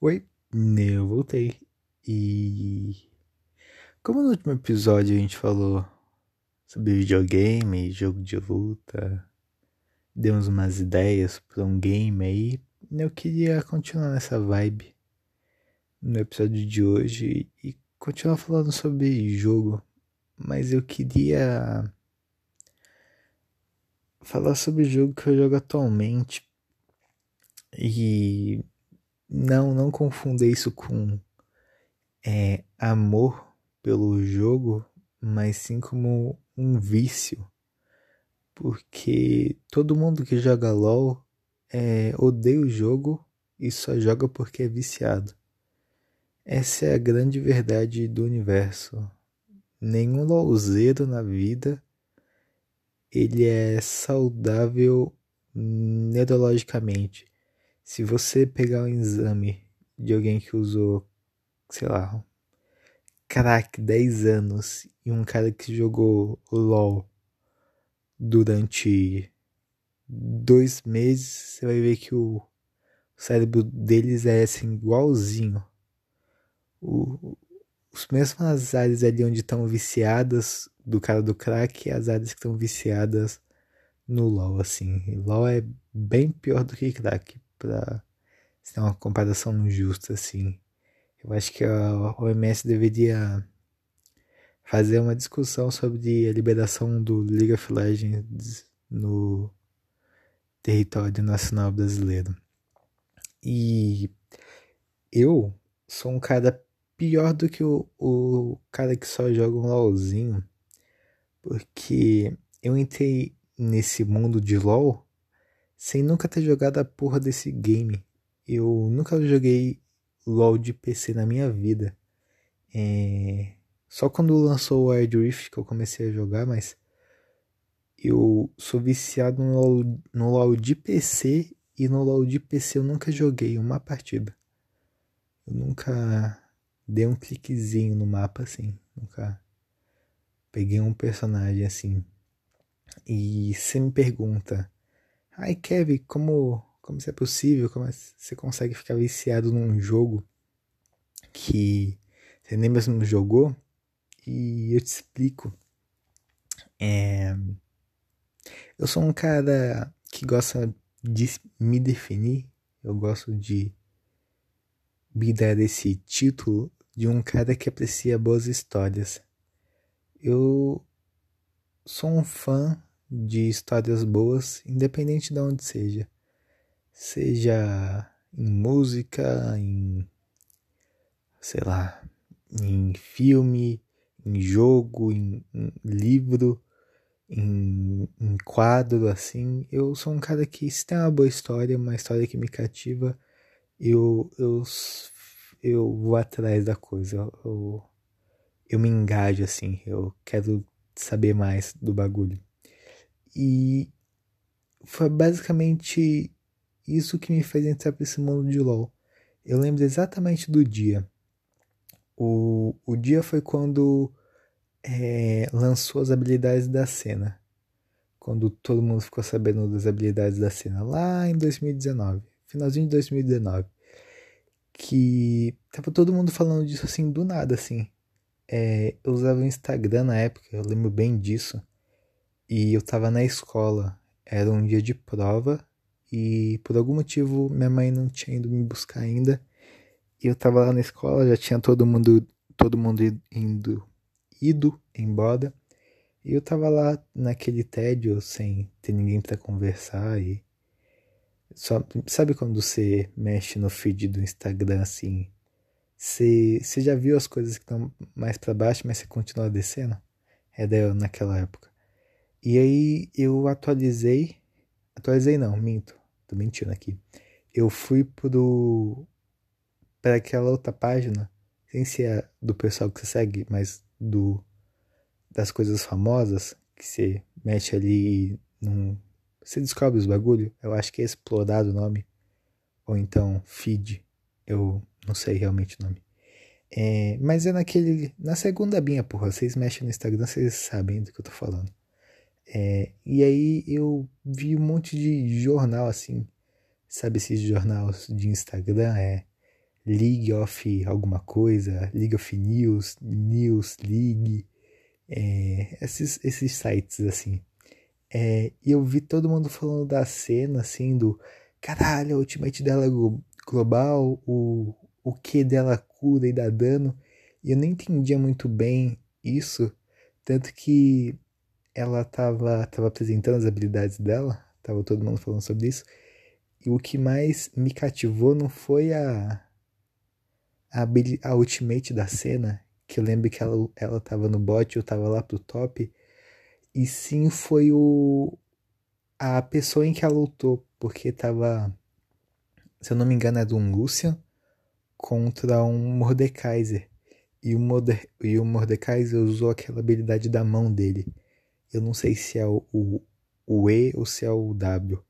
Oi, eu voltei. E como no último episódio a gente falou sobre videogame, jogo de luta, demos umas ideias para um game aí, eu queria continuar nessa vibe no episódio de hoje e continuar falando sobre jogo, mas eu queria falar sobre o jogo que eu jogo atualmente. E não, não confunda isso com é, amor pelo jogo, mas sim como um vício. Porque todo mundo que joga LOL é, odeia o jogo e só joga porque é viciado. Essa é a grande verdade do universo. Nenhum LOLzeiro na vida ele é saudável neurologicamente. Se você pegar um exame de alguém que usou, sei lá, crack 10 anos e um cara que jogou LOL durante dois meses, você vai ver que o cérebro deles é assim, igualzinho. O, os mesmas áreas ali onde estão viciadas do cara do crack e as áreas que estão viciadas no LoL, assim. LoL é bem pior do que crack, pra ter uma comparação justa, assim. Eu acho que a OMS deveria fazer uma discussão sobre a liberação do League of Legends no território nacional brasileiro. E eu sou um cara pior do que o, o cara que só joga um LOLzinho, porque eu entrei nesse mundo de LOL sem nunca ter jogado a porra desse game. Eu nunca joguei LOL de PC na minha vida. É... Só quando lançou o Wild Rift que eu comecei a jogar, mas eu sou viciado no LOL, no LOL de PC e no LOL de PC eu nunca joguei uma partida. Eu nunca dei um cliquezinho no mapa assim, nunca peguei um personagem assim. E você me pergunta, ai Kevin, como, como isso é possível? Como é você consegue ficar viciado num jogo que você nem mesmo jogou? E eu te explico. É, eu sou um cara que gosta de me definir, eu gosto de me dar esse título de um cara que aprecia boas histórias. Eu sou um fã de histórias boas, independente de onde seja. Seja em música, em sei lá, em filme, em jogo, em, em livro, em, em, quadro, assim. Eu sou um cara que, se tem uma boa história, uma história que me cativa, eu, eu eu vou atrás da coisa. Eu, eu me engajo assim. Eu quero saber mais do bagulho. E foi basicamente isso que me fez entrar para esse mundo de LoL. Eu lembro exatamente do dia. O, o dia foi quando é, lançou as habilidades da cena. Quando todo mundo ficou sabendo das habilidades da cena. Lá em 2019. Finalzinho de 2019 que tava todo mundo falando disso assim do nada, assim. É, eu usava o Instagram na época, eu lembro bem disso. E eu tava na escola, era um dia de prova e por algum motivo minha mãe não tinha ido me buscar ainda. E eu tava lá na escola, já tinha todo mundo, todo mundo indo, ido embora. E eu tava lá naquele tédio sem ter ninguém para conversar e só, sabe quando você mexe no feed do Instagram assim? Você, já viu as coisas que estão mais para baixo, mas você continua descendo? É daí naquela época. E aí eu atualizei. Atualizei não, minto. Tô mentindo aqui. Eu fui pro. para aquela outra página. Sem ser do pessoal que você segue, mas do. das coisas famosas. Que você mexe ali num você descobre os bagulho, eu acho que é explorado o nome. Ou então feed, eu não sei realmente o nome. É, mas é naquele. Na segunda binha, porra. Vocês mexem no Instagram, vocês sabem do que eu tô falando. É, e aí eu vi um monte de jornal assim. Sabe esses jornais de Instagram? É League of alguma coisa, League of News, News League, é, esses, esses sites assim. É, e eu vi todo mundo falando da cena, assim, do caralho, a ultimate dela é global, o, o que dela cura e dá dano. E eu nem entendia muito bem isso, tanto que ela tava, tava apresentando as habilidades dela, tava todo mundo falando sobre isso. E o que mais me cativou não foi a, a, a ultimate da cena, que eu lembro que ela, ela tava no bot, eu tava lá pro top, e sim foi o a pessoa em que ela lutou, porque tava, se eu não me engano, do um Lucian contra um Mordekaiser. E o, Morde e o Mordekaiser usou aquela habilidade da mão dele. Eu não sei se é o, o, o E ou se é o W.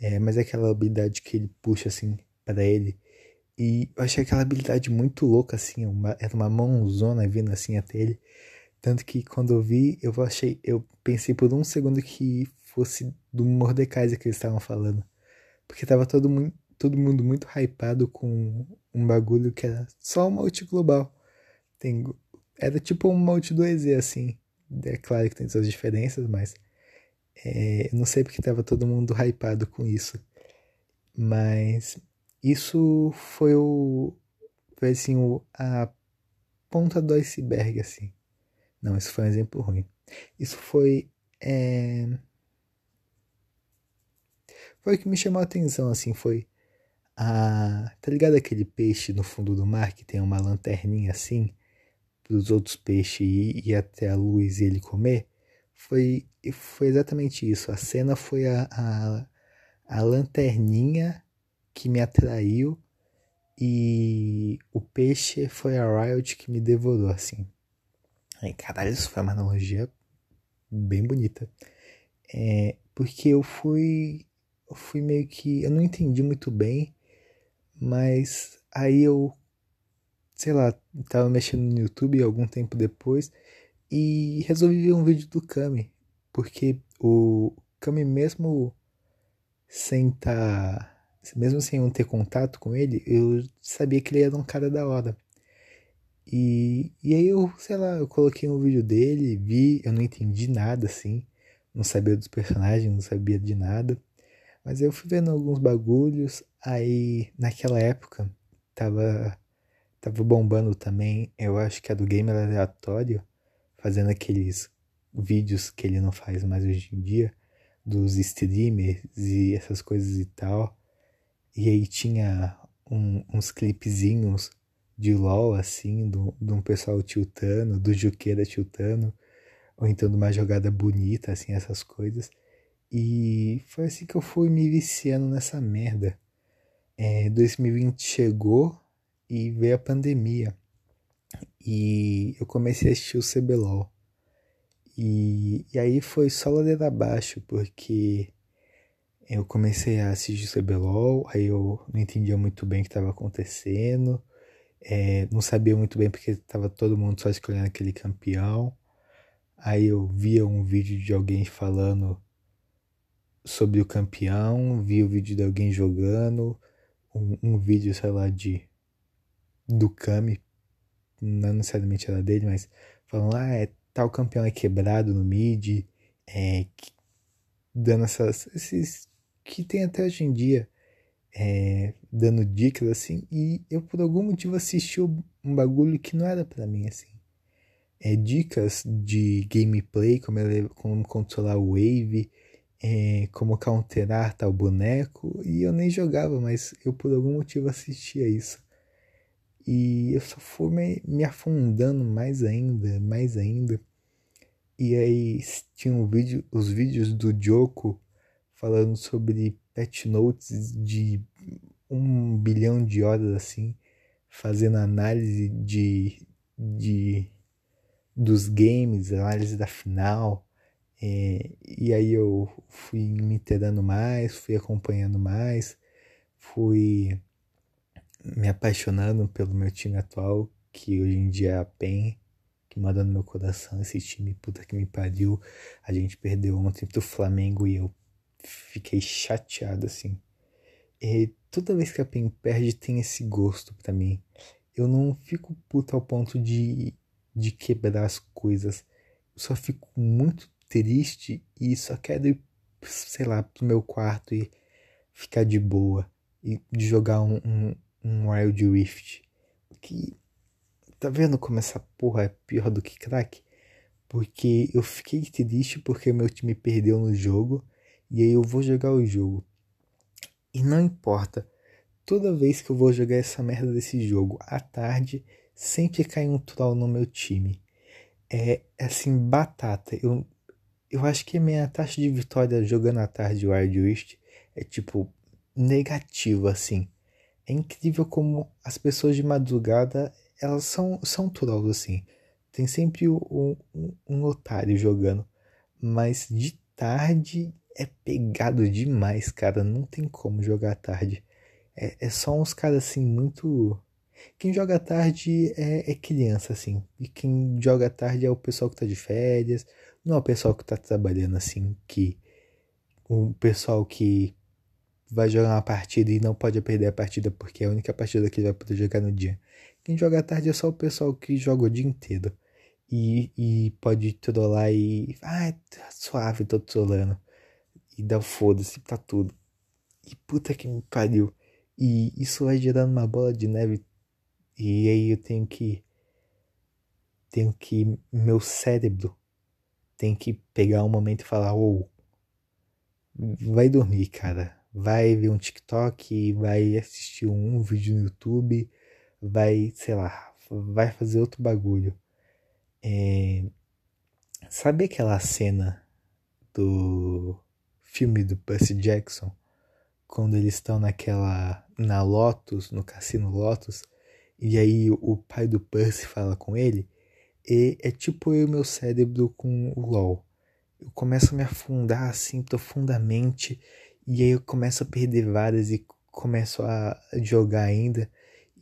É, mas é aquela habilidade que ele puxa assim para ele. E eu achei aquela habilidade muito louca, assim. Uma, era uma mãozona vindo assim até ele. Tanto que quando eu vi, eu achei. Eu pensei por um segundo que fosse do Mordekaiser que eles estavam falando. Porque tava todo, mundo, todo mundo muito hypado com um bagulho que era só um multi global. Tem, era tipo um multi 2Z, assim. É claro que tem suas diferenças, mas é, não sei porque tava todo mundo hypado com isso. Mas isso foi o. Foi assim, o, a ponta do iceberg, assim. Não, isso foi um exemplo ruim. Isso foi. É, foi o que me chamou a atenção, assim, foi a. Tá ligado aquele peixe no fundo do mar que tem uma lanterninha assim? Para os outros peixes ir, ir até a luz e ele comer? Foi, foi exatamente isso. A cena foi a, a, a lanterninha que me atraiu e o peixe foi a Riot que me devorou, assim. Aí, caralho, isso foi uma analogia bem bonita. É, porque eu fui eu fui meio que. Eu não entendi muito bem, mas aí eu, sei lá, tava mexendo no YouTube algum tempo depois e resolvi ver um vídeo do Kami, porque o Kami mesmo sem tá, mesmo sem eu ter contato com ele, eu sabia que ele era um cara da hora. E, e aí eu, sei lá, eu coloquei um vídeo dele, vi, eu não entendi nada assim, não sabia dos personagens, não sabia de nada. Mas eu fui vendo alguns bagulhos, aí naquela época tava, tava bombando também, eu acho que é do Gamer Aleatório, fazendo aqueles vídeos que ele não faz mais hoje em dia, dos streamers e essas coisas e tal. E aí tinha um, uns clipezinhos de LOL, assim, de um pessoal tiltando, do Juqueira tiltando, ou então de uma jogada bonita, assim, essas coisas. E foi assim que eu fui me viciando nessa merda. É, 2020 chegou e veio a pandemia. E eu comecei a assistir o CBLOL. E, e aí foi só ladeira abaixo, porque eu comecei a assistir o CBLOL, aí eu não entendia muito bem o que estava acontecendo, é, não sabia muito bem porque estava todo mundo só escolhendo aquele campeão. Aí eu via um vídeo de alguém falando sobre o campeão, vi o vídeo de alguém jogando, um, um vídeo, sei lá, de do Kami, não necessariamente era dele, mas falando, ah, é, tal campeão é quebrado no mid, é, dando essas, esses que tem até hoje em dia, é, dando dicas assim, e eu por algum motivo assisti um bagulho que não era para mim assim. É, dicas de gameplay, como, ele, como controlar o wave, é, como counterar tal boneco, e eu nem jogava, mas eu por algum motivo assistia isso. E eu só fui me, me afundando mais ainda, mais ainda. E aí tinha um vídeo, os vídeos do Joko falando sobre patch notes de um bilhão de horas assim, fazendo análise de, de dos games, análise da final, é, e aí eu fui me inteirando mais, fui acompanhando mais, fui me apaixonando pelo meu time atual, que hoje em dia é a PEN, que manda no meu coração esse time, puta que me pariu. A gente perdeu ontem pro Flamengo e eu fiquei chateado assim. E toda vez que a PEN perde tem esse gosto para mim. Eu não fico puto ao ponto de, de quebrar as coisas. Eu só fico muito triste e só quero ir, sei lá, pro meu quarto e ficar de boa. E jogar um, um, um Wild Rift. Que. Tá vendo como essa porra é pior do que crack? Porque eu fiquei triste porque meu time perdeu no jogo. E aí eu vou jogar o jogo. E não importa. Toda vez que eu vou jogar essa merda desse jogo à tarde, sempre cai um troll no meu time. É assim, batata. Eu, eu acho que minha taxa de vitória jogando à tarde Wild Rift é tipo negativa, assim. É incrível como as pessoas de madrugada, elas são, são trolls, assim. Tem sempre um, um, um otário jogando. Mas de tarde é pegado demais, cara. Não tem como jogar à tarde. É, é só uns caras assim, muito. Quem joga à tarde é, é, criança, assim. E quem joga à tarde é o pessoal que tá de férias. Não é o pessoal que tá trabalhando, assim. Que. O pessoal que vai jogar uma partida e não pode perder a partida porque é a única partida que ele vai poder jogar no dia. Quem joga à tarde é só o pessoal que joga o dia inteiro. E, e pode trollar e. Ah, tá suave, tô trolando. E dá foda-se pra tudo. E puta que me pariu. E isso vai gerando uma bola de neve. E aí eu tenho que. Tenho que. Meu cérebro tem que pegar um momento e falar: Ô, oh, vai dormir, cara vai ver um TikTok, vai assistir um vídeo no YouTube, vai, sei lá, vai fazer outro bagulho. É... Sabe aquela cena do filme do Percy Jackson? Quando eles estão naquela. na Lotus, no cassino Lotus, e aí o pai do Percy fala com ele, e é tipo eu meu cérebro com o LOL. Eu começo a me afundar assim profundamente e aí eu começo a perder várias e começo a jogar ainda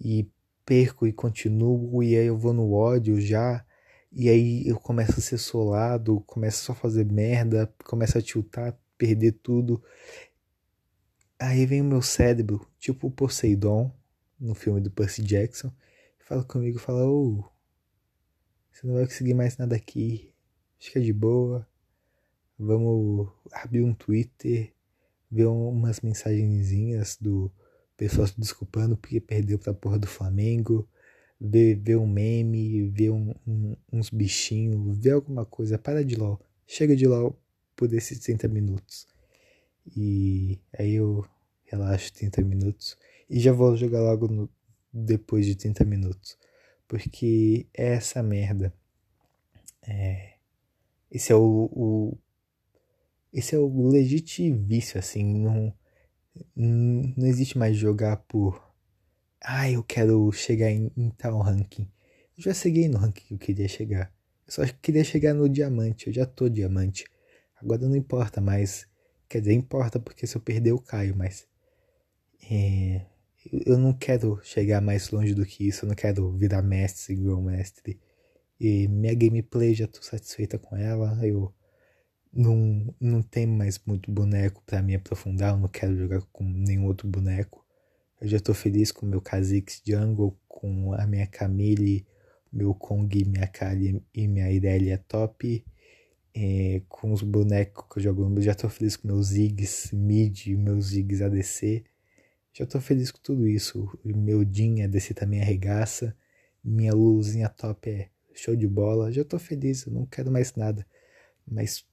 e perco e continuo e aí eu vou no ódio já e aí eu começo a ser solado, começo só a fazer merda, começo a tiltar, perder tudo. Aí vem o meu cérebro, tipo o Poseidon, no filme do Percy Jackson, fala comigo, fala, ô, oh, você não vai conseguir mais nada aqui, fica de boa, vamos abrir um Twitter, ver umas mensagenzinhas do pessoal se desculpando porque perdeu pra porra do Flamengo, ver, ver um meme, ver um, um, uns bichinhos, ver alguma coisa. Para de LOL. Chega de LOL por esses 30 minutos. E aí eu relaxo 30 minutos e já vou jogar logo no, depois de 30 minutos. Porque é essa merda. É, esse é o, o esse é o legítimo vício, assim. Não, não existe mais jogar por. Ah, eu quero chegar em, em tal ranking. Eu já cheguei no ranking que eu queria chegar. Eu só queria chegar no diamante. Eu já tô diamante. Agora não importa mais. Quer dizer, importa porque se eu perder eu caio, mas. É, eu não quero chegar mais longe do que isso. Eu não quero virar mestre, igual mestre. E minha gameplay já tô satisfeita com ela. Eu não, não tem mais muito boneco para me aprofundar, eu não quero jogar com nenhum outro boneco. Eu já tô feliz com meu Kha'Zix Jungle, com a minha Camille, meu Kong, minha Kali e minha Irelia top. É, com os bonecos que eu jogo, eu já tô feliz com meus Ziggs mid, meus Ziggs ADC. Já tô feliz com tudo isso. Meu Din ADC também arregaça. Minha luzinha top é show de bola. Já tô feliz, eu não quero mais nada. Mas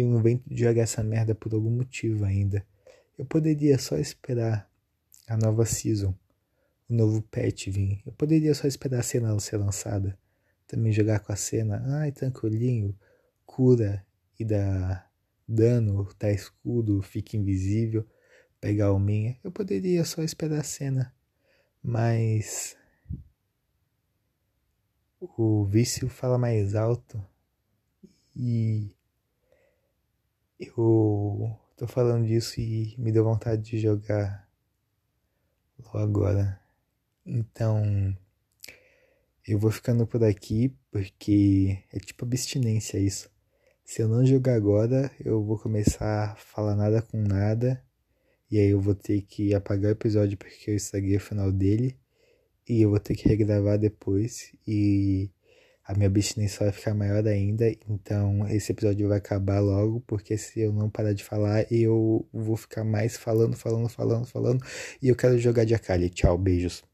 eu invento de jogar essa merda por algum motivo ainda. Eu poderia só esperar a nova season, o novo patch vir. Eu poderia só esperar a cena ser lançada. Também jogar com a cena, ai, tranquilinho, cura e dá dano, dá escudo, fica invisível, pegar o minha. Eu poderia só esperar a cena, mas o vício fala mais alto e eu tô falando disso e me deu vontade de jogar logo agora. Então, eu vou ficando por aqui porque é tipo abstinência isso. Se eu não jogar agora, eu vou começar a falar nada com nada E aí eu vou ter que apagar o episódio porque eu estraguei o final dele. E eu vou ter que regravar depois. E a minha abstinência vai ficar maior ainda. Então esse episódio vai acabar logo. Porque se eu não parar de falar, eu vou ficar mais falando, falando, falando, falando. E eu quero jogar de Akali. Tchau, beijos.